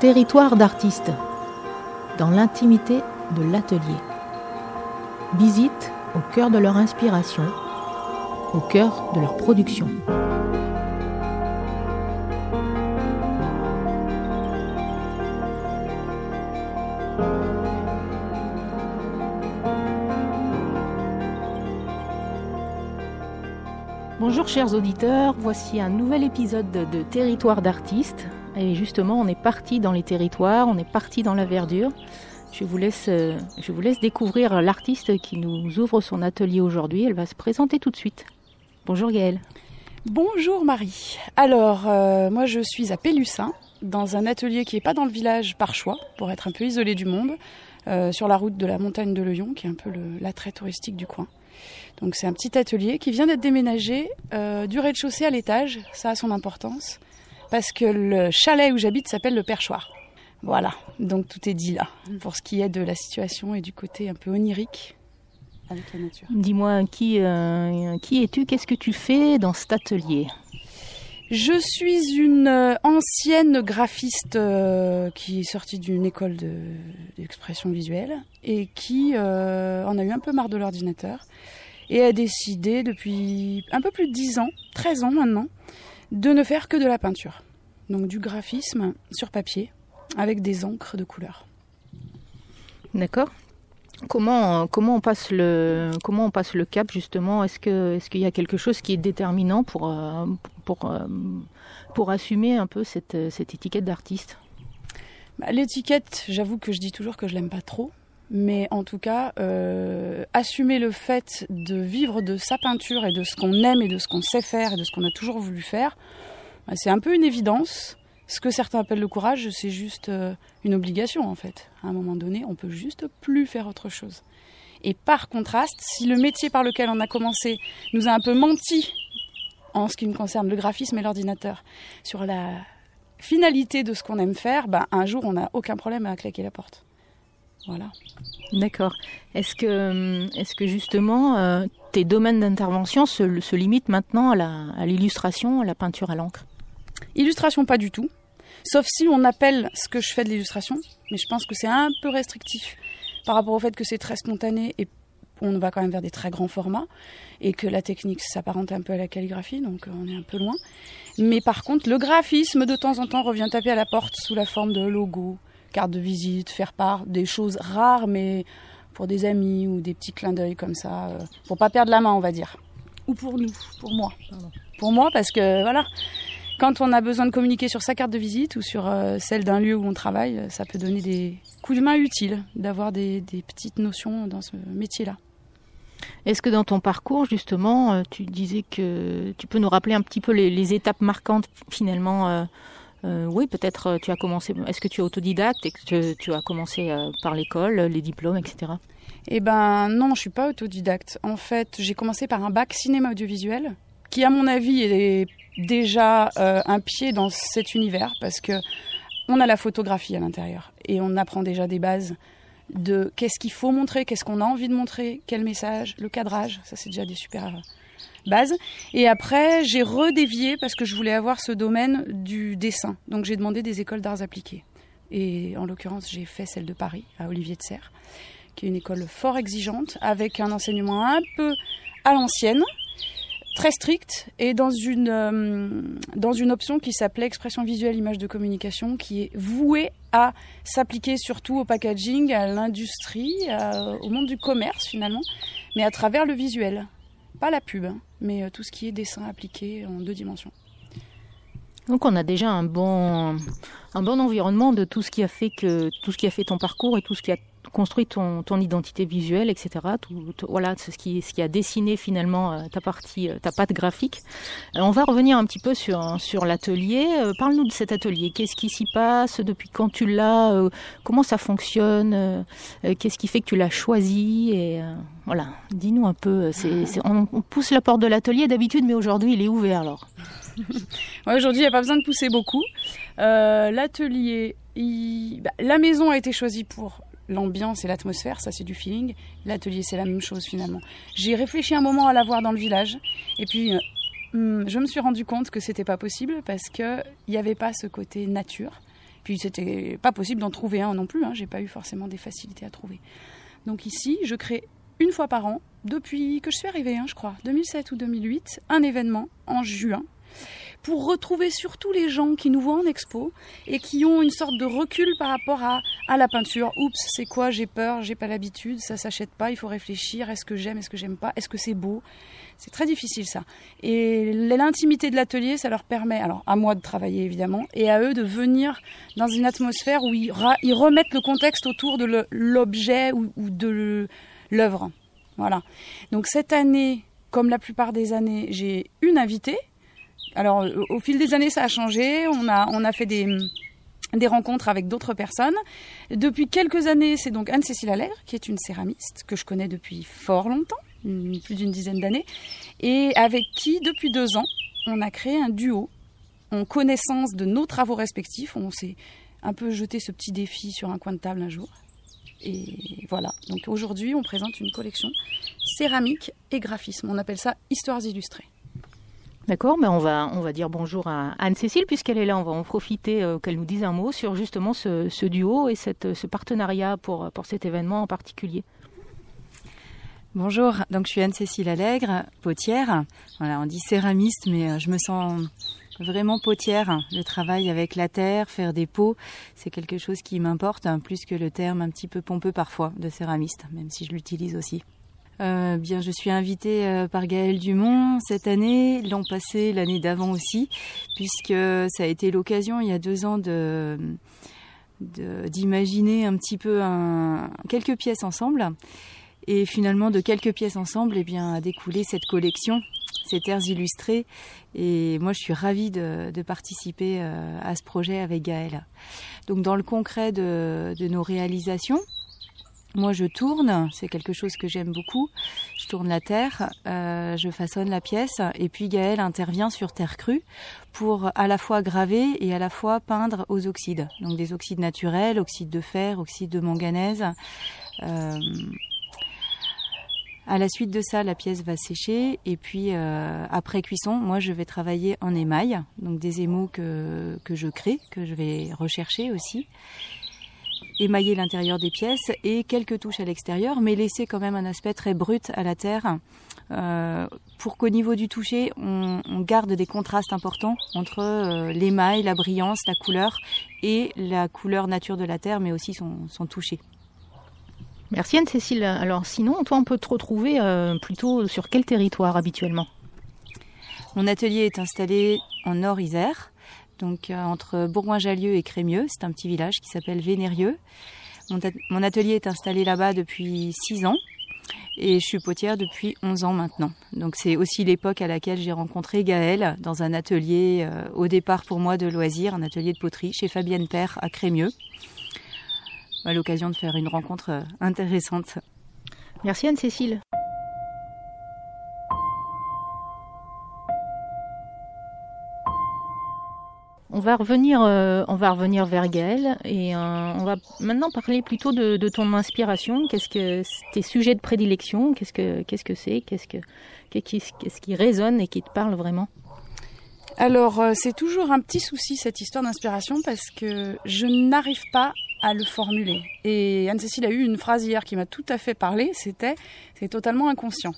Territoire d'artistes, dans l'intimité de l'atelier. Visite au cœur de leur inspiration, au cœur de leur production. Bonjour chers auditeurs, voici un nouvel épisode de Territoire d'artistes. Et justement, on est parti dans les territoires, on est parti dans la verdure. Je vous laisse, euh, je vous laisse découvrir l'artiste qui nous ouvre son atelier aujourd'hui. Elle va se présenter tout de suite. Bonjour Gaëlle. Bonjour Marie. Alors, euh, moi je suis à Pélussin, dans un atelier qui n'est pas dans le village par choix, pour être un peu isolé du monde, euh, sur la route de la montagne de Lyon, qui est un peu l'attrait touristique du coin. Donc c'est un petit atelier qui vient d'être déménagé du rez-de-chaussée à l'étage, ça a son importance, parce que le chalet où j'habite s'appelle le Perchoir. Voilà, donc tout est dit là, pour ce qui est de la situation et du côté un peu onirique avec la nature. Dis-moi, qui, euh, qui es-tu? Qu'est-ce que tu fais dans cet atelier? Je suis une euh, ancienne graphiste euh, qui est sortie d'une école d'expression visuelle et qui en a eu un peu marre de l'ordinateur et a décidé depuis un peu plus de 10 ans, 13 ans maintenant, de ne faire que de la peinture. Donc du graphisme sur papier avec des encres de couleur. D'accord. Comment, comment, on passe le, comment on passe le cap justement? Est-ce qu'il est qu'il y a quelque chose qui est déterminant pour, euh, pour, euh, pour assumer un peu cette, cette étiquette d'artiste? Bah, L'étiquette, j'avoue que je dis toujours que je l'aime pas trop. Mais en tout cas, euh, assumer le fait de vivre de sa peinture et de ce qu'on aime et de ce qu'on sait faire et de ce qu'on a toujours voulu faire, bah, c'est un peu une évidence. Ce que certains appellent le courage, c'est juste euh, une obligation en fait. À un moment donné, on peut juste plus faire autre chose. Et par contraste, si le métier par lequel on a commencé nous a un peu menti en ce qui me concerne le graphisme et l'ordinateur sur la finalité de ce qu'on aime faire, ben, un jour on n'a aucun problème à claquer la porte. Voilà. D'accord. Est-ce que, est que justement euh, tes domaines d'intervention se, se, limitent maintenant à l'illustration, à, à la peinture à l'encre? Illustration, pas du tout. Sauf si on appelle ce que je fais de l'illustration, mais je pense que c'est un peu restrictif par rapport au fait que c'est très spontané et on va quand même vers des très grands formats et que la technique s'apparente un peu à la calligraphie, donc on est un peu loin. Mais par contre, le graphisme de temps en temps revient taper à la porte sous la forme de logos, cartes de visite, faire part, des choses rares, mais pour des amis ou des petits clins d'œil comme ça, euh, pour pas perdre la main, on va dire. Ou pour nous, pour moi. Pour moi, parce que voilà, quand on a besoin de communiquer sur sa carte de visite ou sur euh, celle d'un lieu où on travaille, euh, ça peut donner des coups de main utiles d'avoir des, petites notions dans ce métier-là. Est-ce que dans ton parcours, justement, euh, tu disais que tu peux nous rappeler un petit peu les, étapes marquantes finalement Oui, peut-être tu as commencé. Est-ce que tu es autodidacte et que tu, as commencé par l'école, les diplômes, etc. Eh ben non, je suis pas autodidacte. En fait, j'ai commencé par un bac cinéma audiovisuel, qui à mon avis est déjà euh, un pied dans cet univers parce que on a la photographie à l'intérieur et on apprend déjà des bases de qu'est-ce qu'il faut montrer, qu'est-ce qu'on a envie de montrer, quel message, le cadrage, ça c'est déjà des super Et après, j'ai redévié parce que je voulais avoir ce domaine du dessin. Donc j'ai demandé des écoles d'arts appliqués. Et en l'occurrence, j'ai fait celle de Paris, à Olivier de Serres, qui est une école fort exigeante, avec un enseignement un peu à l'ancienne, très stricte et dans une, euh, dans une option qui s'appelait expression visuelle image de communication qui est vouée à s'appliquer surtout au packaging, à l'industrie, au monde du commerce finalement, mais à travers le visuel. Pas la pub, hein, mais euh, tout ce qui est dessin appliqué en deux dimensions. Donc on a déjà un bon, un bon environnement de tout ce qui a fait que tout ce qui a fait ton parcours et tout ce qui a construit ton, ton identité visuelle, etc. Tout, voilà, ce qui, ce qui a dessiné finalement euh, ta partie, euh, ta patte graphique. Euh, on va revenir un petit peu sur, sur l'atelier. Parle-nous de cet atelier. Qu'est-ce qui s'y passe? Depuis quand tu l'as? Comment ça fonctionne? Qu'est-ce qui fait que tu l'as choisi? Et voilà, dis-nous un peu. On, pousse la porte de l'atelier d'habitude, mais aujourd'hui il est ouvert alors. aujourd'hui, il n'y a pas besoin de pousser beaucoup. l'atelier, bah, la maison a été choisie pour l'ambiance et l'atmosphère, ça c'est du feeling. L'atelier c'est la même chose finalement. J'ai réfléchi un moment à l'avoir dans le village et puis euh, hmm, je me suis rendu compte que c'était pas possible parce qu'il n'y avait pas ce côté nature Puis c'était pas possible d'en trouver un non plus. Hein. J'ai pas eu forcément des facilités à trouver. Donc ici, je crée une fois par an, depuis que je suis arrivée, hein, je crois, 2007 ou 2008, un événement en juin pour retrouver surtout les gens qui nous voient en expo et qui ont une sorte de recul par rapport à, à la peinture. Oups, c'est quoi? J'ai peur, j'ai pas l'habitude, ça s'achète pas, il faut réfléchir. Est-ce que j'aime, est-ce que j'aime pas? Est-ce que c'est beau? C'est très difficile ça. Et l'intimité de l'atelier, ça leur permet, alors à moi de travailler évidemment, et à eux de venir dans une atmosphère où ils, remettent le contexte autour de l'objet ou, ou de l'œuvre. Voilà. Donc cette année, comme la plupart des années, j'ai une invitée alors, au fil des années, ça a changé. On a, on a fait des, des rencontres avec d'autres personnes. Depuis quelques années, c'est donc Anne-Cécile Allègre, qui est une céramiste que je connais depuis fort longtemps, plus d'une dizaine d'années, et avec qui, depuis deux ans, on a créé un duo en connaissance de nos travaux respectifs. On s'est un peu jeté ce petit défi sur un coin de table un jour. Et voilà. Donc aujourd'hui, on présente une collection céramique et graphisme. On appelle ça Histoires illustrées. D'accord, mais on va, on va dire bonjour à Anne-Cécile puisqu'elle est là. On va en profiter euh, qu'elle nous dise un mot sur justement ce, duo et ce partenariat pour, pour cet événement en particulier. Bonjour, donc je suis Anne-Cécile Allègre, potière. Voilà, on dit céramiste, mais euh, je me sens vraiment potière. Le travail avec la terre, faire des pots, c'est quelque chose qui m'importe, hein, plus que le terme un petit peu pompeux parfois de céramiste, même si je l'utilise aussi. Euh, bien, je suis invitée euh, par Gaël Dumont cette année, l'an passé, l'année d'avant aussi, puisque ça a été l'occasion il y a deux ans d'imaginer un petit peu quelques pièces ensemble. Et finalement, de quelques pièces ensemble, eh bien, a découlé cette collection, ces terres illustrées. Et moi, je suis ravie de, participer euh, à ce projet avec Gaël. Donc, dans le concret de nos réalisations, moi, je tourne, c'est quelque chose que j'aime beaucoup. Je tourne la terre, euh, je façonne la pièce, et puis Gaël intervient sur terre crue pour à la fois graver et à la fois peindre aux oxydes. Donc des oxydes naturels, oxydes de fer, oxydes de manganèse. Euh, à la suite de ça, la pièce va sécher et puis euh, après cuisson, moi je vais travailler en émail, donc des émaux que, que je crée, que je vais rechercher aussi émailler l'intérieur des pièces et quelques touches à l'extérieur, mais laisser quand même un aspect très brut à la terre. Euh, pour qu'au niveau du toucher, on, garde des contrastes importants entre euh, l'émail, la brillance, la couleur et la couleur nature de la terre, mais aussi son, son toucher. Merci Anne-Cécile. Alors sinon, toi, on peut te retrouver euh, plutôt sur quel territoire habituellement? Mon atelier est installé en Nord-Isère, donc euh, entre Bourgoin-Jallieu et Crémieux. C'est un petit village qui s'appelle Vénérieux. Mon, atelier est installé là-bas depuis 6 ans et je suis potière depuis 11 ans maintenant. Donc c'est aussi l'époque à laquelle j'ai rencontré Gaël dans un atelier euh, au départ pour moi de loisirs, un atelier de poterie chez Fabienne Père à Crémieux. À l'occasion de faire une rencontre euh, intéressante. Merci Anne-Cécile. On va revenir, euh, on va revenir vers Gaël et euh, on va maintenant parler plutôt de, ton inspiration. Qu'est-ce que tes sujets de prédilection Qu'est-ce que qu'est-ce que c'est Qu'est-ce que qu'est-ce qui résonne et qui te parle vraiment? Alors euh, c'est toujours un petit souci cette histoire d'inspiration parce que je n'arrive pas à le formuler. Et Anne-Cécile a eu une phrase hier qui m'a tout à fait parlé. C'était c'est totalement inconscient.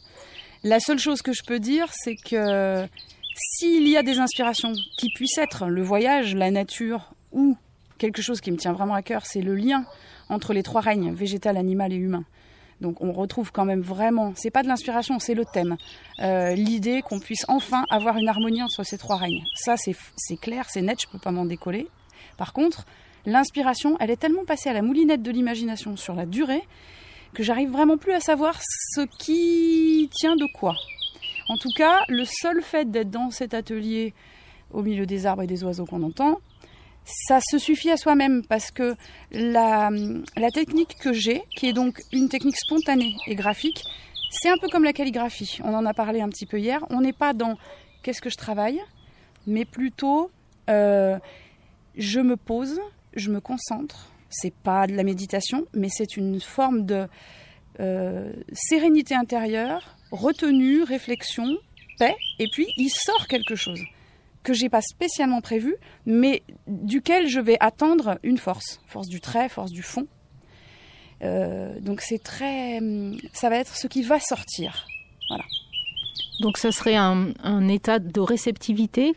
La seule chose que je peux dire, c'est que s'il y a des inspirations qui puissent être le voyage, la nature ou quelque chose qui me tient vraiment à cœur, c'est le lien entre les trois règnes, végétal, animal et humain. Donc on retrouve quand même vraiment, c'est pas de l'inspiration, c'est le thème, euh, l'idée qu'on puisse enfin avoir une harmonie entre ces trois règnes. Ça c'est clair, c'est net, je peux pas m'en décoller. Par contre, l'inspiration, elle est tellement passée à la moulinette de l'imagination sur la durée que j'arrive vraiment plus à savoir ce qui tient de quoi. En tout cas, le seul fait d'être dans cet atelier au milieu des arbres et des oiseaux qu'on entend, ça se suffit à soi-même parce que la, technique que j'ai, qui est donc une technique spontanée et graphique, c'est un peu comme la calligraphie. On en a parlé un petit peu hier. On n'est pas dans qu'est-ce que je travaille, mais plutôt euh, je me pose, je me concentre. C'est pas de la méditation, mais c'est une forme de euh, sérénité intérieure, retenue, réflexion, paix, et puis il sort quelque chose. que j'ai pas spécialement prévu, mais duquel je vais attendre une force, force du trait, force du fond. Euh, donc c'est très, ça va être ce qui va sortir. Voilà. Donc ça serait un, un état de réceptivité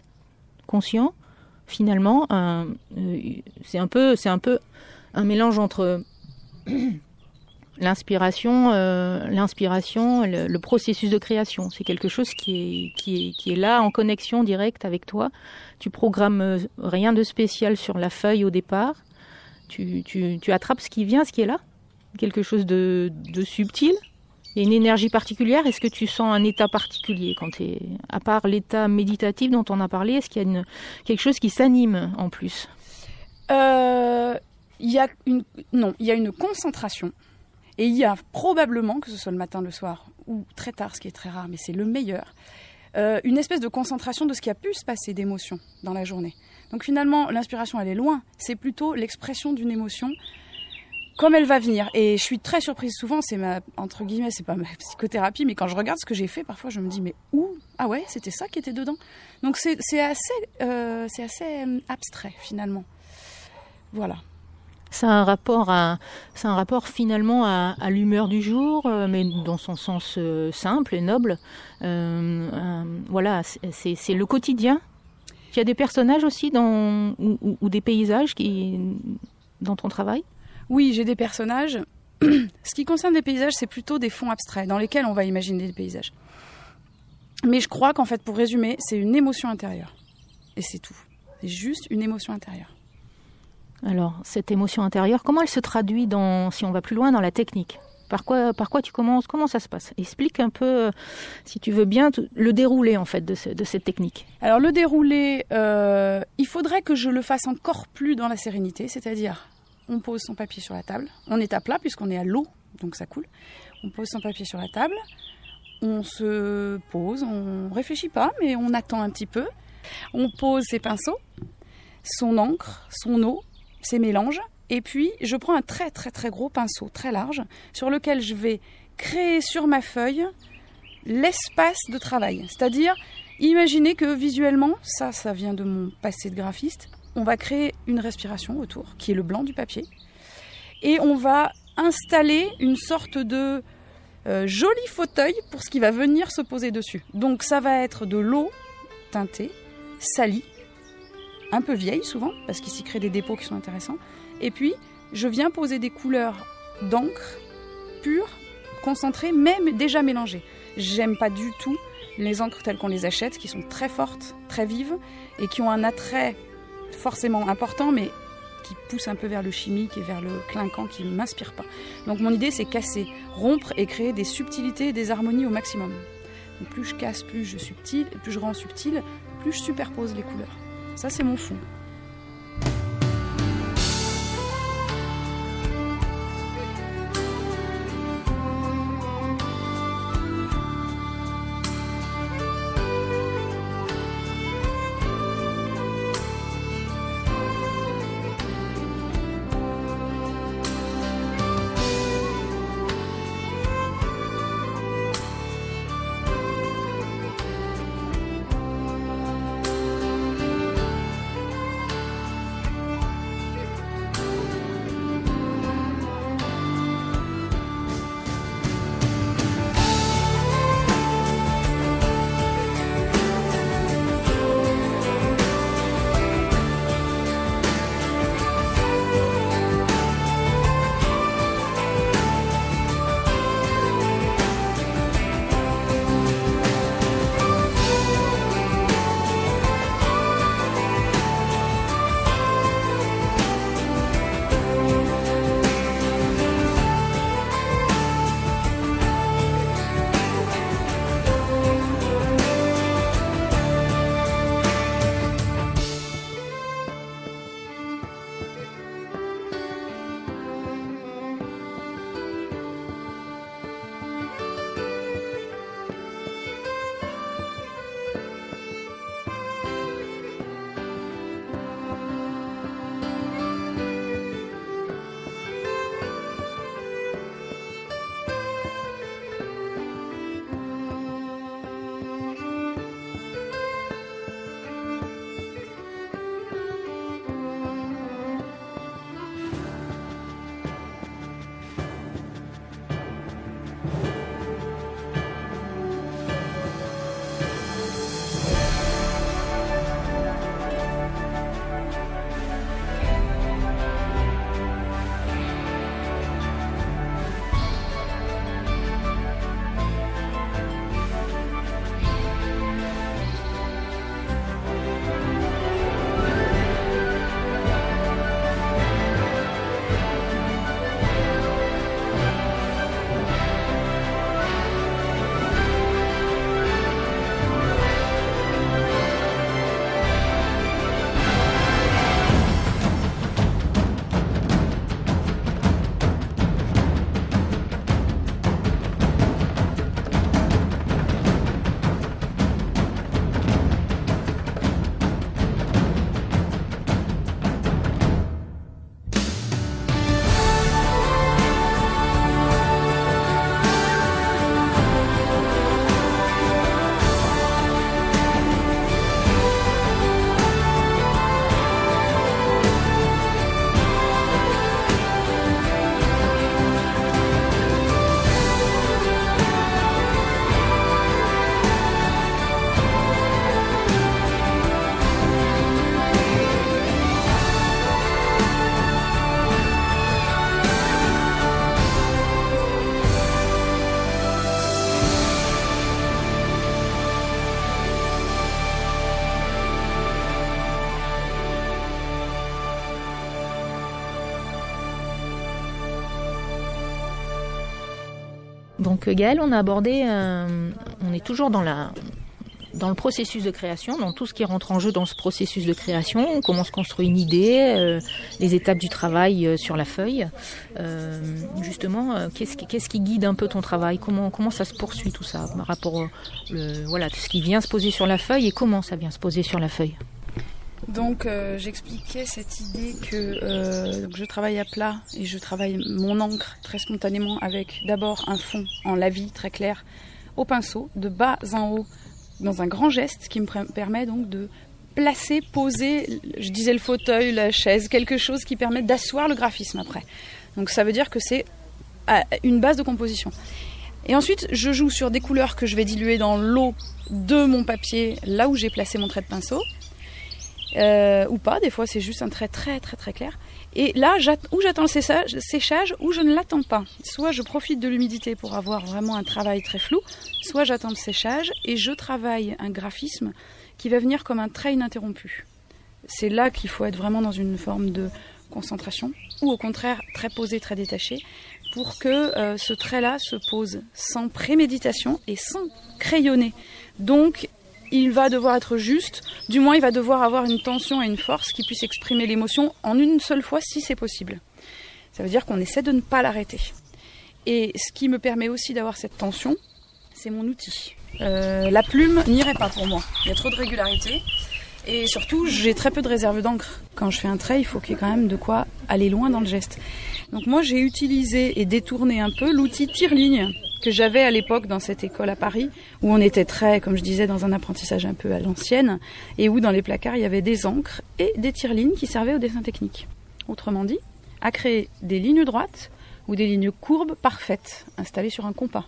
conscient, finalement. Euh, c'est un peu, c'est un peu un mélange entre l'inspiration, euh, l'inspiration, le, processus de création. C'est quelque chose qui est, qui, est, qui est là en connexion directe avec toi. Tu programmes euh, rien de spécial sur la feuille au départ. Tu, tu, tu attrapes ce qui vient, ce qui est là. Quelque chose de, de subtil. Il une énergie particulière. Est-ce que tu sens un état particulier quand tu es, à part l'état méditatif dont on a parlé, est-ce qu'il y a quelque chose qui s'anime en plus? Euh, y a une, non, il y a une concentration et il y a probablement, que ce soit le matin, le soir ou très tard, ce qui est très rare, mais c'est le meilleur, euh, une espèce de concentration de ce qui a pu se passer d'émotion dans la journée. Donc finalement, l'inspiration, elle est loin. C'est plutôt l'expression d'une émotion comme elle va venir. Et je suis très surprise souvent, c'est ma, entre guillemets, c'est pas ma psychothérapie, mais quand je regarde ce que j'ai fait, parfois je me dis, mais où? Ah ouais, c'était ça qui était dedans. Donc c'est assez, euh, assez euh, abstrait finalement. Voilà. C'est un rapport à, un rapport finalement à, l'humeur du jour, euh, mais dans son sens euh, simple et noble. Euh, voilà, c'est le quotidien. Il y a des personnages aussi dans, ou, ou, ou des paysages qui, dans ton travail? Oui, j'ai des personnages. Ce qui concerne les paysages, c'est plutôt des fonds abstraits dans lesquels on va imaginer des paysages. Mais je crois qu'en fait, pour résumer, c'est une émotion intérieure. Et c'est tout. C'est juste une émotion intérieure. Alors, cette émotion intérieure, comment elle se traduit dans, si on va plus loin, dans la technique? Par quoi, tu commences? Comment ça se passe? Explique un peu, si tu veux bien, le déroulé en fait de cette technique. Alors le déroulé, euh, il faudrait que je le fasse encore plus dans la sérénité, c'est-à-dire on pose son papier sur la table, on est à plat puisqu'on est à l'eau, donc ça coule. On pose son papier sur la table, on se pose, on réfléchit pas, mais on attend un petit peu. On pose ses pinceaux, son encre, son eau, ces mélanges. Et puis, je prends un très très très gros pinceau, très large, sur lequel je vais créer sur ma feuille l'espace de travail. C'est-à-dire, imaginez que visuellement, ça, ça vient de mon passé de graphiste, on va créer une respiration autour, qui est le blanc du papier. Et on va installer une sorte de euh, joli fauteuil pour ce qui va venir se poser dessus. Donc ça va être de l'eau teintée, salie, un peu vieille souvent, parce qu'il s'y crée des dépôts qui sont intéressants. Et puis, je viens poser des couleurs d'encre pure, concentrée, même déjà mélangées. J'aime pas du tout les encres telles qu'on les achète, qui sont très fortes, très vives, et qui ont un attrait forcément important, mais qui pousse un peu vers le chimique et vers le clinquant qui ne m'inspire pas. Donc mon idée c'est casser, rompre et créer des subtilités et des harmonies au maximum. Plus je casse, plus je subtile, plus je rends subtil, plus je superpose les couleurs. Ça, c'est mon fond. Donc Gaëlle, on a abordé, on est toujours dans le processus de création, dans tout ce qui rentre en jeu dans ce processus de création, comment se construit une idée, euh, les étapes du travail euh, sur la feuille. Euh, justement, qu'est-ce qui, guide un peu ton travail? Comment, ça se poursuit tout ça par rapport au voilà, tout ce qui vient se poser sur la feuille et comment ça vient se poser sur la feuille? Donc j'expliquais cette idée que je travaille à plat et je travaille mon encre très spontanément avec d'abord un fond en lavis très clair au pinceau, de bas en haut dans un grand geste qui me permet donc de placer, poser, je disais le fauteuil, la chaise, quelque chose qui permet d'asseoir le graphisme après. Donc ça veut dire que c'est une base de composition. Et ensuite, je joue sur des couleurs que je vais diluer dans l'eau de mon papier, là où j'ai placé mon trait de pinceau. Euh, ou pas, des fois c'est juste un trait très très très clair. Et là, où j'attends le séchage, ou je ne l'attends pas. Soit je profite de l'humidité pour avoir vraiment un travail très flou, soit j'attends le séchage et je travaille un graphisme qui va venir comme un trait ininterrompu. C'est là qu'il faut être vraiment dans une forme de concentration, ou au contraire très posé, très détaché, pour que euh, ce trait-là se pose sans préméditation et sans crayonner. Donc il va devoir être juste, du moins il va devoir avoir une tension et une force qui puisse exprimer l'émotion en une seule fois si c'est possible. Ça veut dire qu'on essaie de ne pas l'arrêter. Et ce qui me permet aussi d'avoir cette tension, c'est mon outil. Euh, la plume n'irait pas pour moi. Il y a trop de régularité. Et surtout, j'ai très peu de réserve d'encre. Quand je fais un trait, il faut qu'il y ait quand même de quoi aller loin dans le geste. Donc moi, j'ai utilisé et détourné un peu l'outil tire-ligne que j'avais à l'époque dans cette école à Paris, où on était très, comme je disais, dans un apprentissage un peu à l'ancienne, et où dans les placards, il y avait des encres et des tire-lignes qui servaient au dessin technique. Autrement dit, à créer des lignes droites ou des lignes courbes parfaites, installées sur un compas,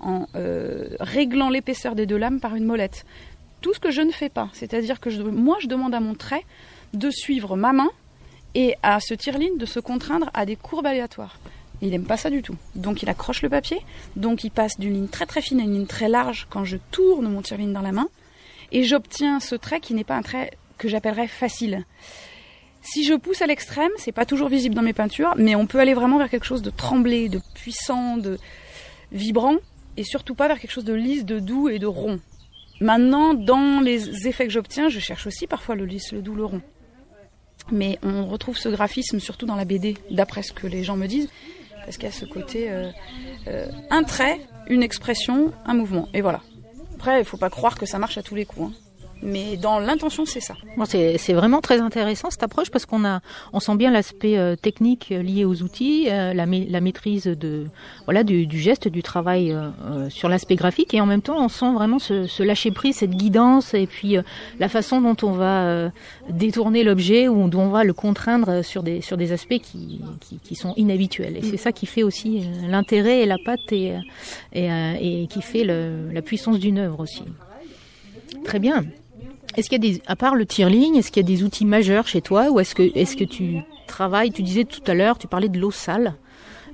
en euh, réglant l'épaisseur des deux lames par une molette. Tout ce que je ne fais pas, c'est-à-dire que moi, je demande à mon trait de suivre ma main et à ce tire-ligne de se contraindre à des courbes aléatoires. Il n'aime pas ça du tout. Donc il accroche le papier, donc il passe d'une ligne très très fine à une ligne très large quand je tourne mon tire-ligne dans la main, et j'obtiens ce trait qui n'est pas un trait que j'appellerais facile. Si je pousse à l'extrême, c'est pas toujours visible dans mes peintures, mais on peut aller vraiment vers quelque chose de tremblé, de puissant, de vibrant, et surtout pas vers quelque chose de lisse, de doux et de rond. Maintenant, dans les effets que j'obtiens, je cherche aussi parfois le lisse, le doux, le rond. Mais on retrouve ce graphisme surtout dans la BD, d'après ce que les gens me disent parce qu'il y a ce côté euh, euh, un trait, une expression, un mouvement. Et voilà. Après, il ne faut pas croire que ça marche à tous les coups. Hein. Mais dans l'intention, c'est ça. c'est vraiment très intéressant cette approche parce qu'on a, on sent bien l'aspect euh, technique lié aux outils, la, la, maîtrise de, voilà, du, geste, du travail sur l'aspect graphique, et en même temps, on sent vraiment ce, lâcher prise, cette guidance, et puis la façon dont on va détourner l'objet ou dont on va le contraindre sur des sur des aspects qui, qui, sont inhabituels. Et c'est ça qui fait aussi l'intérêt et la patte et et, qui fait la puissance d'une œuvre aussi. Très bien. Est-ce qu'il y a des, à part le tire-ligne, est-ce qu'il y a des outils majeurs chez toi ou est-ce que, est-ce que tu travailles, tu disais tout à l'heure, tu parlais de l'eau sale.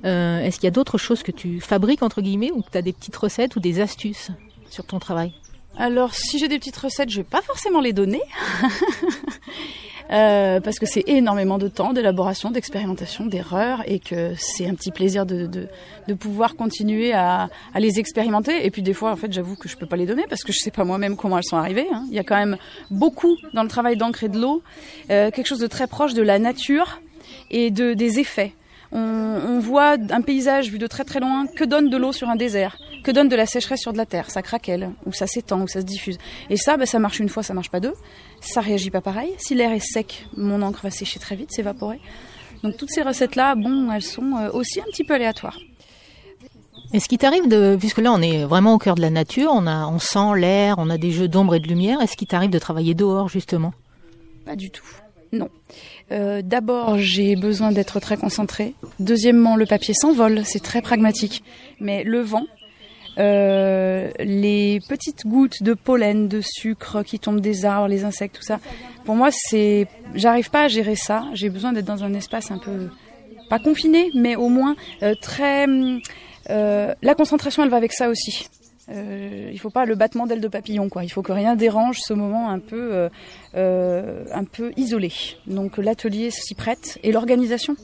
Euh, est-ce qu'il y a d'autres choses que tu fabriques, entre guillemets, ou que tu as des petites recettes ou des astuces sur ton travail? Alors, si j'ai des petites recettes, je vais pas forcément les donner. Euh, parce que c'est énormément de temps d'élaboration, d'expérimentation, d'erreur, et que c'est un petit plaisir de, de, de pouvoir continuer à, à, les expérimenter. Et puis des fois, en fait, j'avoue que je peux pas les donner parce que je sais pas moi-même comment elles sont arrivées. Hein. Il y a quand même beaucoup dans le travail d'encre et de l'eau, euh, quelque chose de très proche de la nature et de, des effets. On, on, voit un paysage vu de très très loin. Que donne de l'eau sur un désert Que donne de la sécheresse sur de la terre Ça craquelle, ou ça s'étend, ou ça se diffuse. Et ça, ben, ça marche une fois, ça marche pas deux. Ça réagit pas pareil. Si l'air est sec, mon encre va sécher très vite, s'évaporer. Donc toutes ces recettes-là, bon, elles sont euh, aussi un petit peu aléatoires. Est-ce qu'il t'arrive de, puisque là on est vraiment au cœur de la nature, on a, on sent l'air, on a des jeux d'ombre et de lumière, est-ce qu'il t'arrive de travailler dehors justement? Pas du tout. Non. Euh, D'abord, j'ai besoin d'être très concentrée. Deuxièmement, le papier s'envole, c'est très pragmatique. Mais le vent, euh, les petites gouttes de pollen, de sucre qui tombent des arbres, les insectes, tout ça. Pour moi, c'est, j'arrive pas à gérer ça. J'ai besoin d'être dans un espace un peu, pas confiné, mais au moins euh, très. Euh, la concentration, elle va avec ça aussi. Euh, il faut pas le battement d'aile de papillon, quoi. Il faut que rien dérange ce moment un peu, un peu isolé. Donc l'atelier s'y prête et l'organisation.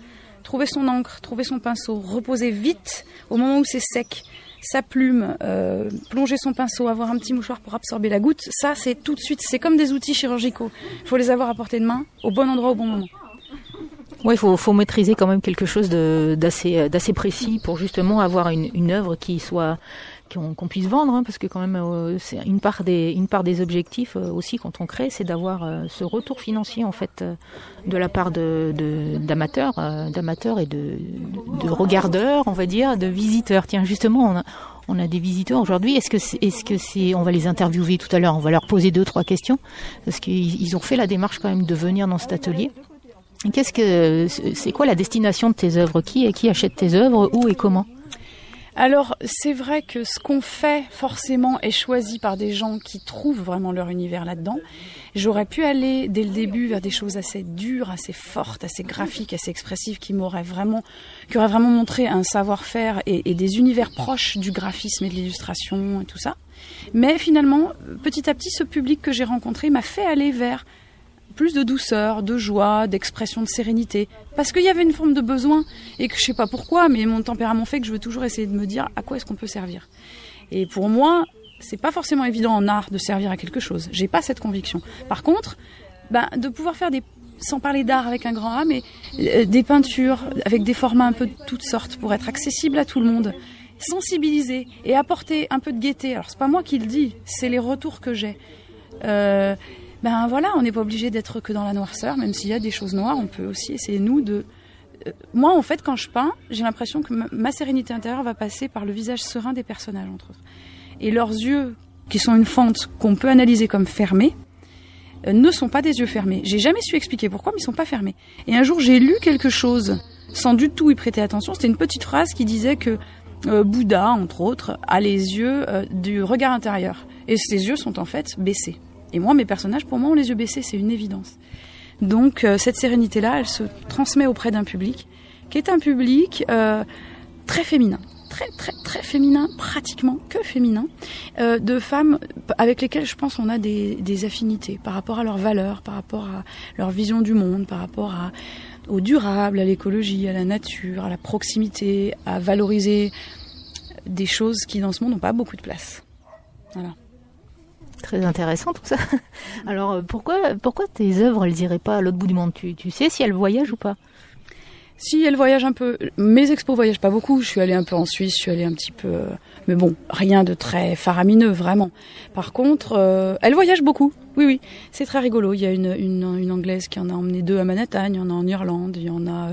Trouver son encre, trouver son pinceau, reposer vite au moment où c'est sec. Sa plume, euh, plonger son pinceau, avoir un petit mouchoir pour absorber la goutte, ça c'est tout de suite, c'est comme des outils chirurgicaux. Il faut les avoir à portée de main, au bon endroit, au bon moment. Oui, il faut, maîtriser quand même quelque chose d'assez d'assez précis pour justement avoir une œuvre qui soit qu'on puisse vendre, hein, parce que quand même, euh, une part des une part des objectifs euh, aussi quand on crée, c'est d'avoir euh, ce retour financier en fait de la part de d'amateurs, d'amateurs et de, de, regardeurs, on va dire, de visiteurs. Tiens, justement, on a, des visiteurs aujourd'hui. Est-ce que est-ce que c'est, on va les interviewer tout à l'heure, on va leur poser deux trois questions parce qu'ils ont fait la démarche quand même de venir dans cet atelier. Qu'est-ce que c'est quoi la destination de tes œuvres? Qui qui achète tes œuvres? Où et comment? Alors, c'est vrai que ce qu'on fait, forcément, est choisi par des gens qui trouvent vraiment leur univers là-dedans. J'aurais pu aller, dès le début, vers des choses assez dures, assez fortes, assez graphiques, assez expressives, qui m'auraient vraiment, qui auraient vraiment montré un savoir-faire et, et des univers proches du graphisme et de l'illustration et tout ça. Mais finalement, petit à petit, ce public que j'ai rencontré m'a fait aller vers plus de douceur, de joie, d'expression de sérénité. Parce qu'il y avait une forme de besoin et que je sais pas pourquoi, mais mon tempérament fait que je veux toujours essayer de me dire à quoi est-ce qu'on peut servir. Et pour moi, c'est pas forcément évident en art de servir à quelque chose. J'ai pas cette conviction. Par contre, ben, de pouvoir faire des, sans parler d'art avec un grand A, mais euh, des peintures avec des formats un peu de toutes sortes pour être accessible à tout le monde, sensibiliser et apporter un peu de gaieté. Alors c'est pas moi qui le dis, c'est les retours que j'ai. Euh, ben voilà, on n'est pas obligé d'être que dans la noirceur, même s'il y a des choses noires, on peut aussi essayer nous de. Euh, moi, en fait, quand je peins, j'ai l'impression que ma, sérénité intérieure va passer par le visage serein des personnages, entre autres. Et leurs yeux, qui sont une fente qu'on peut analyser comme fermés, euh, ne sont pas des yeux fermés. J'ai jamais su expliquer pourquoi, mais ils sont pas fermés. Et un jour, j'ai lu quelque chose sans du tout y prêter attention. C'était une petite phrase qui disait que euh, Bouddha, entre autres, a les yeux du regard intérieur. Et ses yeux sont en fait baissés. Et moi, mes personnages, pour moi, ont les yeux baissés, c'est une évidence. Donc euh, cette sérénité-là, elle se transmet auprès d'un public qui est un public euh, très féminin, très très très féminin, pratiquement que féminin, euh, de femmes avec lesquelles je pense on a des, des, affinités par rapport à leurs valeurs, par rapport à leur vision du monde, par rapport à, au durable, à l'écologie, à la nature, à la proximité, à valoriser des choses qui dans ce monde n'ont pas beaucoup de place. Voilà. Très intéressant tout ça. Alors euh, pourquoi, pourquoi tes œuvres, elles iraient pas à l'autre bout du monde? Tu, sais si elles voyagent ou pas? Si elles voyagent un peu, mes expos voyagent pas beaucoup. Je suis allée un peu en Suisse, je suis allée un petit peu, euh, mais bon, rien de très faramineux vraiment. Par contre, euh, elles voyagent beaucoup. Oui, oui, c'est très rigolo. Il y a une, anglaise qui en a emmené deux à Manhattan, il y en a en Irlande, il y en a,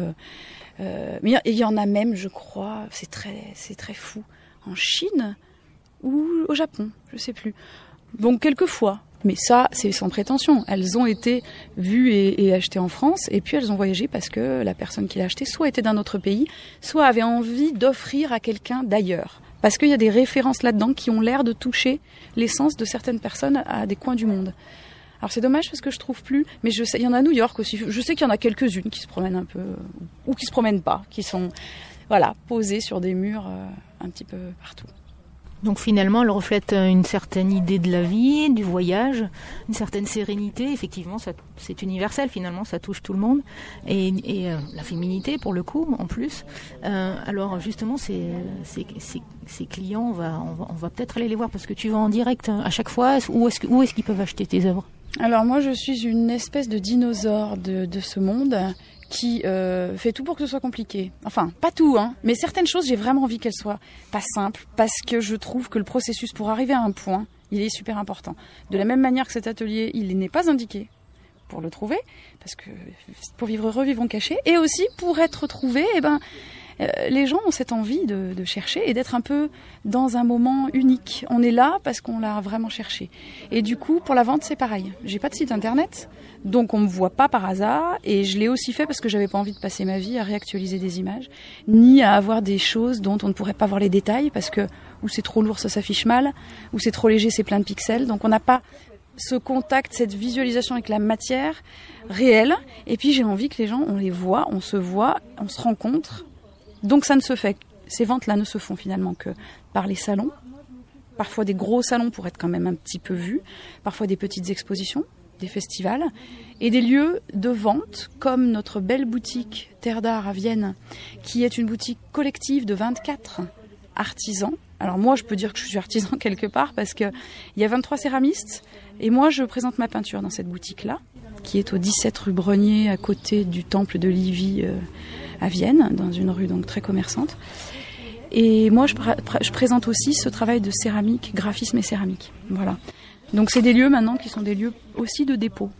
euh, mais il y en a même, je crois, c'est très, c'est très fou, en Chine ou au Japon, je sais plus. Donc quelquefois, mais ça, c'est sans prétention. Elles ont été vues et, achetées en France, et puis elles ont voyagé parce que la personne qui l'a acheté soit était d'un autre pays, soit avait envie d'offrir à quelqu'un d'ailleurs. Parce qu'il y a des références là-dedans qui ont l'air de toucher l'essence de certaines personnes à des coins du monde. Alors c'est dommage parce que je trouve plus, mais je sais, il y en a à New York aussi. Je sais qu'il y en a quelques-unes qui se promènent un peu, ou qui se promènent pas, qui sont, voilà, posées sur des murs euh, un petit peu partout. Donc finalement, elle reflète une certaine idée de la vie, du voyage, une certaine sérénité. Effectivement, c'est universel finalement, ça touche tout le monde. Et, euh, la féminité pour le coup, en plus. Euh, alors justement, ces, clients, on va, peut-être aller les voir parce que tu vas en direct hein, à chaque fois. Où est-ce est qu'ils peuvent acheter tes œuvres? Alors moi je suis une espèce de dinosaure de ce monde qui euh, fait tout pour que ce soit compliqué. Enfin, pas tout, hein, mais certaines choses, j'ai vraiment envie qu'elles soient pas simples, parce que je trouve que le processus pour arriver à un point, il est super important. De la même manière que cet atelier, il n'est pas indiqué pour le trouver, parce que pour vivre heureux, vivons cachés, et aussi pour être trouvé, eh ben, euh, les gens ont cette envie de, de chercher et d'être un peu dans un moment unique. On est là parce qu'on l'a vraiment cherché. Et du coup, pour la vente, c'est pareil. J'ai pas de site internet, donc on me voit pas par hasard et je l'ai aussi fait parce que j'avais pas envie de passer ma vie à réactualiser des images, ni à avoir des choses dont on ne pourrait pas voir les détails parce que ou c'est trop lourd ça s'affiche mal, ou c'est trop léger c'est plein de pixels. Donc on n'a pas ce contact, cette visualisation avec la matière réelle. Et puis j'ai envie que les gens, on les voit, on se voit, on se rencontre. Donc ça ne se fait, ces ventes-là ne se font finalement que par les salons. Parfois des gros salons pour être quand même un petit peu vus, parfois des petites expositions, des festivals et des lieux de vente comme notre belle boutique Terre d'Art à Vienne, qui est une boutique collective de 24 artisans Alors moi, je peux dire que je suis artisan quelque part parce qu'il y a 23 céramistes et moi, je présente ma peinture dans cette boutique-là, qui est au 17 rue Brenier, à côté du temple de Livy euh, à Vienne, dans une rue donc très commerçante. Et moi, je, je présente aussi ce travail de céramique, graphisme et céramique. Voilà. Donc c'est des lieux maintenant qui sont des lieux aussi de dépôt,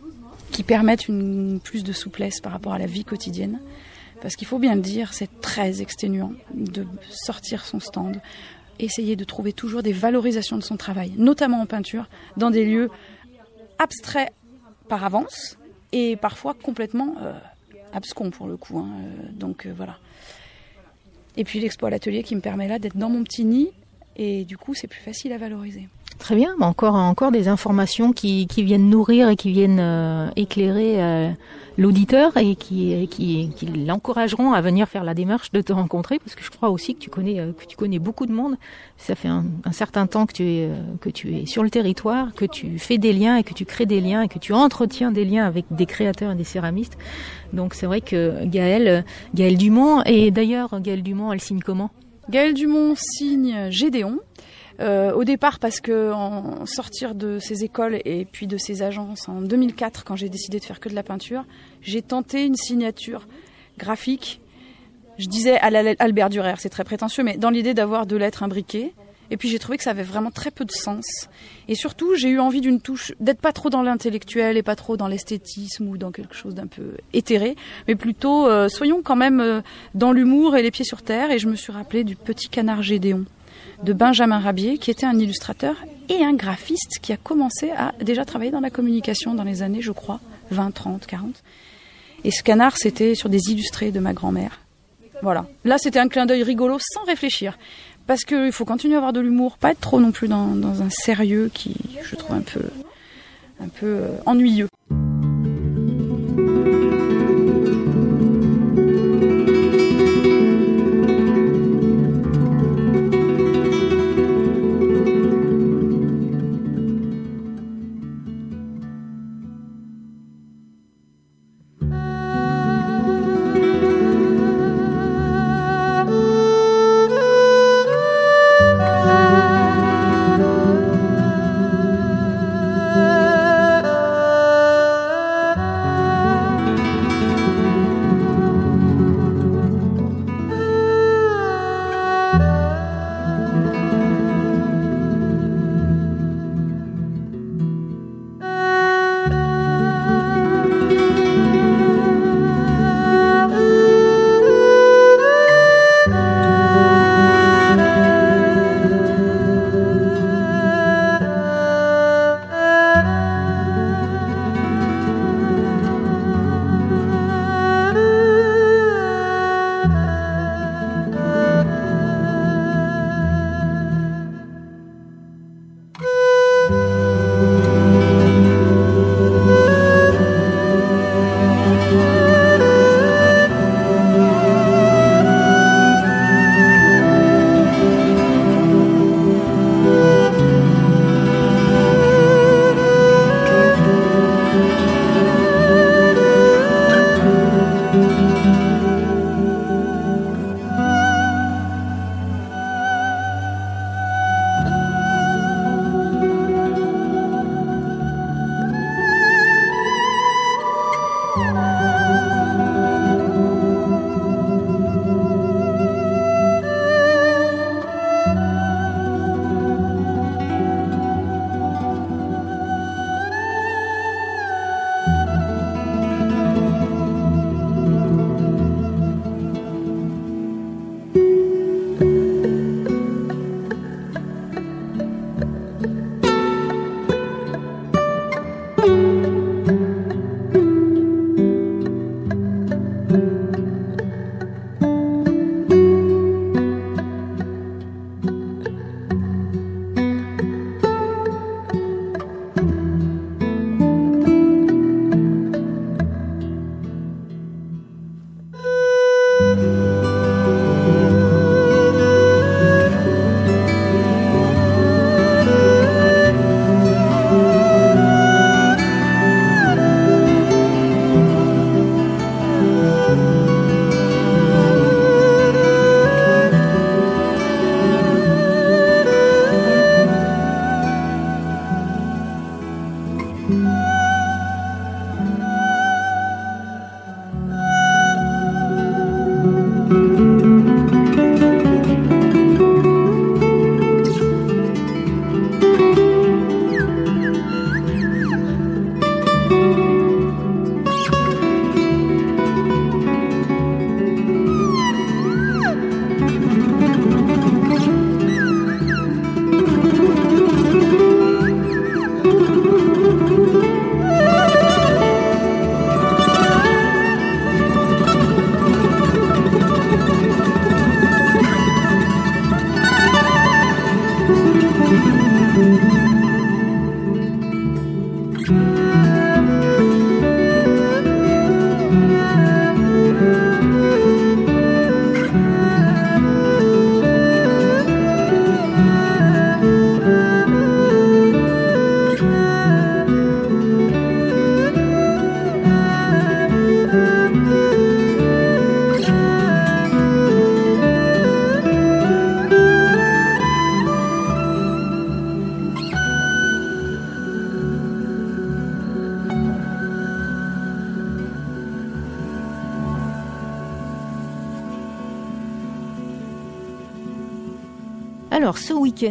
qui permettent une plus de souplesse par rapport à la vie quotidienne. Parce qu'il faut bien le dire, c'est très exténuant de sortir son stand, essayer de trouver toujours des valorisations de son travail, notamment en peinture, dans des lieux abstraits par avance et parfois complètement euh, abscons pour le coup. Hein. Euh, donc euh, voilà. Et puis l'expo à l'atelier qui me permet là d'être dans mon petit nid et du coup c'est plus facile à valoriser. Très bien, encore encore des informations qui, viennent nourrir et qui viennent euh, éclairer euh, l'auditeur et qui, l'encourageront à venir faire la démarche de te rencontrer parce que je crois aussi que tu connais euh, beaucoup de monde. Ça fait un, certain temps que tu es que tu es sur le territoire, que tu fais des liens et que tu crées des liens et que tu entretiens des liens avec des créateurs et des céramistes. Donc c'est vrai que Gaëlle Gaëlle Dumont et d'ailleurs Gaëlle Dumont elle signe comment? Gaëlle Dumont signe Gédéon. Euh, au départ parce que en sortir de ces écoles et puis de ces agences en 2004 quand j'ai décidé de faire que de la peinture, j'ai tenté une signature graphique. Je disais à Albert Durer, c'est très prétentieux, mais dans l'idée d'avoir deux lettres imbriquées. Et puis j'ai trouvé que ça avait vraiment très peu de sens. Et surtout, j'ai eu envie d'une touche, d'être pas trop dans l'intellectuel et pas trop dans l'esthétisme ou dans quelque chose d'un peu éthéré, mais plutôt euh, soyons quand même euh, dans l'humour et les pieds sur terre. Et je me suis rappelé du petit canard Gédéon de Benjamin Rabier, qui était un illustrateur et un graphiste qui a commencé à déjà travailler dans la communication dans les années, je crois, 20, 30, 40. Et ce canard, c'était sur des illustrés de ma grand-mère. Voilà. Là, c'était un clin d'œil rigolo sans réfléchir. Parce qu'il faut continuer à avoir de l'humour, pas être trop non plus dans, dans, un sérieux qui, je trouve, un peu, un peu euh, ennuyeux.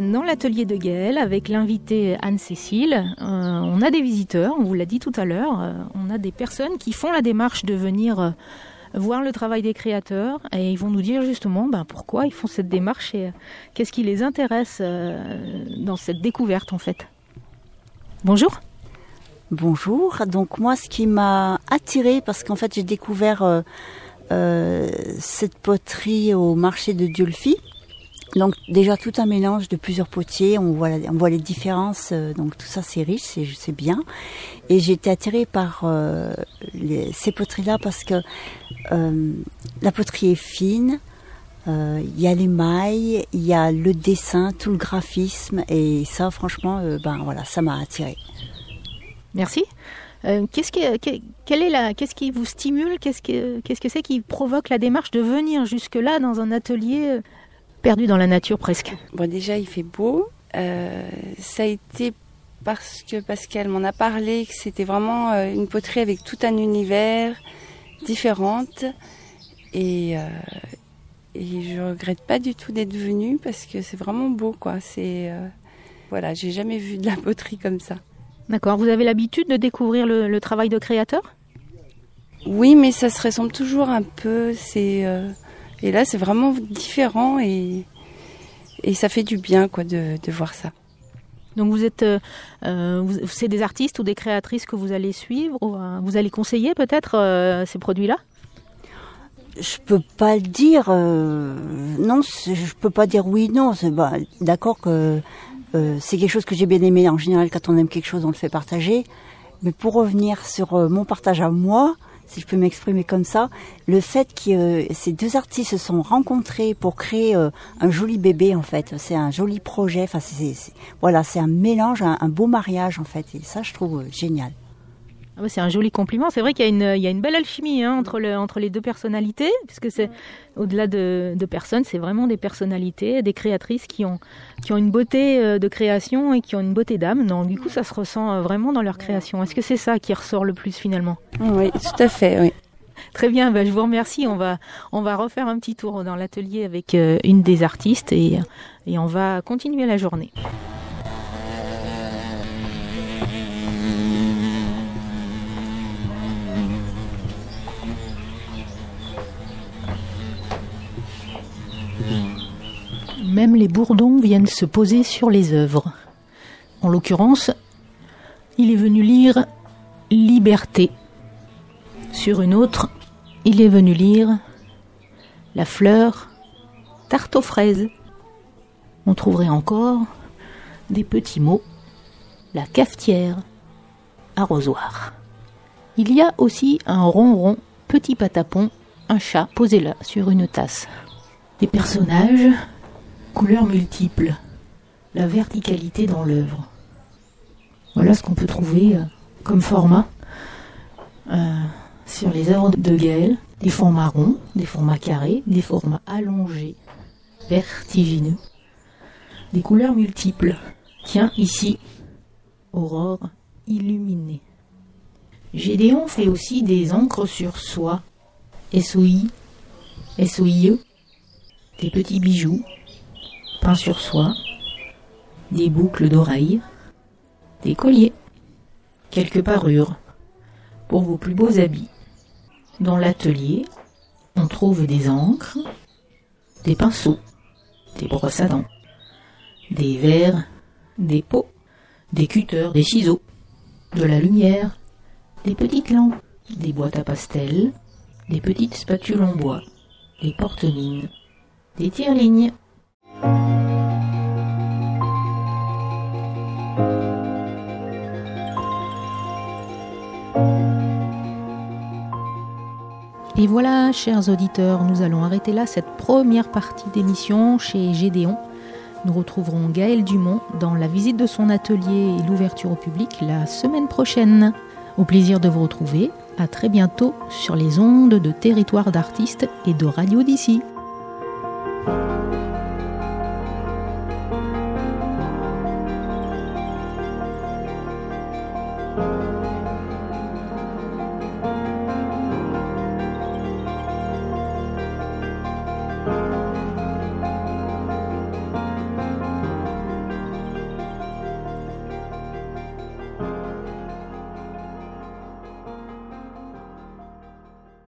Dans l'atelier de Gaël, avec l'invitée Anne-Cécile, euh, on a des visiteurs, on vous l'a dit tout à l'heure, euh, on a des personnes qui font la démarche de venir euh, voir le travail des créateurs et ils vont nous dire justement ben, pourquoi ils font cette démarche et qu'est-ce qui les intéresse dans cette découverte en fait. Bonjour. Bonjour. Donc moi, ce qui m'a attiré, parce qu'en fait j'ai découvert cette poterie au marché de Diolfi, donc déjà tout un mélange de plusieurs potiers, on voit, on voit les différences, euh, donc tout ça c'est riche, c'est bien. Et j'ai été attirée par euh, ces poteries-là parce que euh, la poterie est fine, il y a les mailles, il y a le dessin, tout le graphisme, et ça franchement, ben voilà, ça m'a attirée. Merci. qu'est-ce qui, vous stimule? Qu'est-ce que, qu'est-ce que c'est qui provoque la démarche de venir jusque là dans un atelier perdu dans la nature presque Bon, déjà, il fait beau. Euh, ça a été parce que Pascal m'en a parlé, que c'était vraiment euh, une poterie avec tout un univers différente. Et, euh, et je regrette pas du tout d'être venue parce que c'est vraiment beau, quoi. C'est euh, voilà, j'ai jamais vu de la poterie comme ça. D'accord. Vous avez l'habitude de découvrir le, le, travail de créateur? Oui, mais ça se ressemble toujours un peu. C'est et là, c'est vraiment différent et, et ça fait du bien quoi, de, de voir ça. Donc vous êtes, euh, euh c'est des artistes ou des créatrices que vous allez suivre, ou, euh, vous allez conseiller peut-être euh, ces produits-là? Je peux pas le dire. Euh, non, je peux pas dire oui, non. Bah, D'accord que c'est quelque chose que j'ai bien aimé. En général, quand on aime quelque chose, on le fait partager. Mais pour revenir sur mon partage à moi, si je peux m'exprimer comme ça, le fait que euh, ces deux artistes se sont rencontrés pour créer euh, un joli bébé en fait, c'est un joli projet. Enfin, c'est, voilà, c'est un mélange, un, beau mariage en fait, et ça, je trouve euh, génial. Ah c'est un joli compliment. C'est vrai qu'il y a une, il y a une belle alchimie hein, entre, le, entre les deux personnalités, puisque c'est au-delà de, de, personnes, c'est vraiment des personnalités, des créatrices qui ont, qui ont une beauté euh, de création et qui ont une beauté d'âme. Donc du coup, ça se ressent euh, vraiment dans leur création. Est-ce que c'est ça qui ressort le plus finalement? Oui, tout à fait. Oui. Très bien, ben, je vous remercie. On va, on va refaire un petit tour dans l'atelier avec euh, une des artistes et, et on va continuer la journée. Même les bourdons viennent se poser sur les œuvres. En l'occurrence, il est venu lire Liberté. Sur une autre, il est venu lire La fleur, tarte aux fraises. On trouverait encore des petits mots La cafetière, arrosoir. Il y a aussi un ronron, petit patapon, un chat posé là sur une tasse. Des personnages, couleurs multiples, la verticalité dans l'œuvre. Voilà ce qu'on peut trouver euh, comme format euh, sur les œuvres de Gaël. Des formats ronds, des formats carrés, des formats allongés, vertigineux, des couleurs multiples. Tiens, ici, aurore illuminée. Gédéon fait aussi des encres sur soie, SOI, SOIE, des petits bijoux, peints sur soie, des boucles d'oreilles, des colliers, quelques parures pour vos plus beaux habits. Dans l'atelier, on trouve des encres, des pinceaux, des brosses à dents, des verres, des pots, des cutters, des ciseaux, de la lumière, des petites lampes, des boîtes à pastels, des petites spatules en bois, des porte-mines, des tire-lignes. Voilà, chers auditeurs, nous allons arrêter là cette première partie d'émission chez Gédéon. Nous retrouverons Gaël Dumont dans la visite de son atelier et l'ouverture au public la semaine prochaine. Au plaisir de vous retrouver. À très bientôt sur les ondes de territoire d'artistes et de radio d'ici.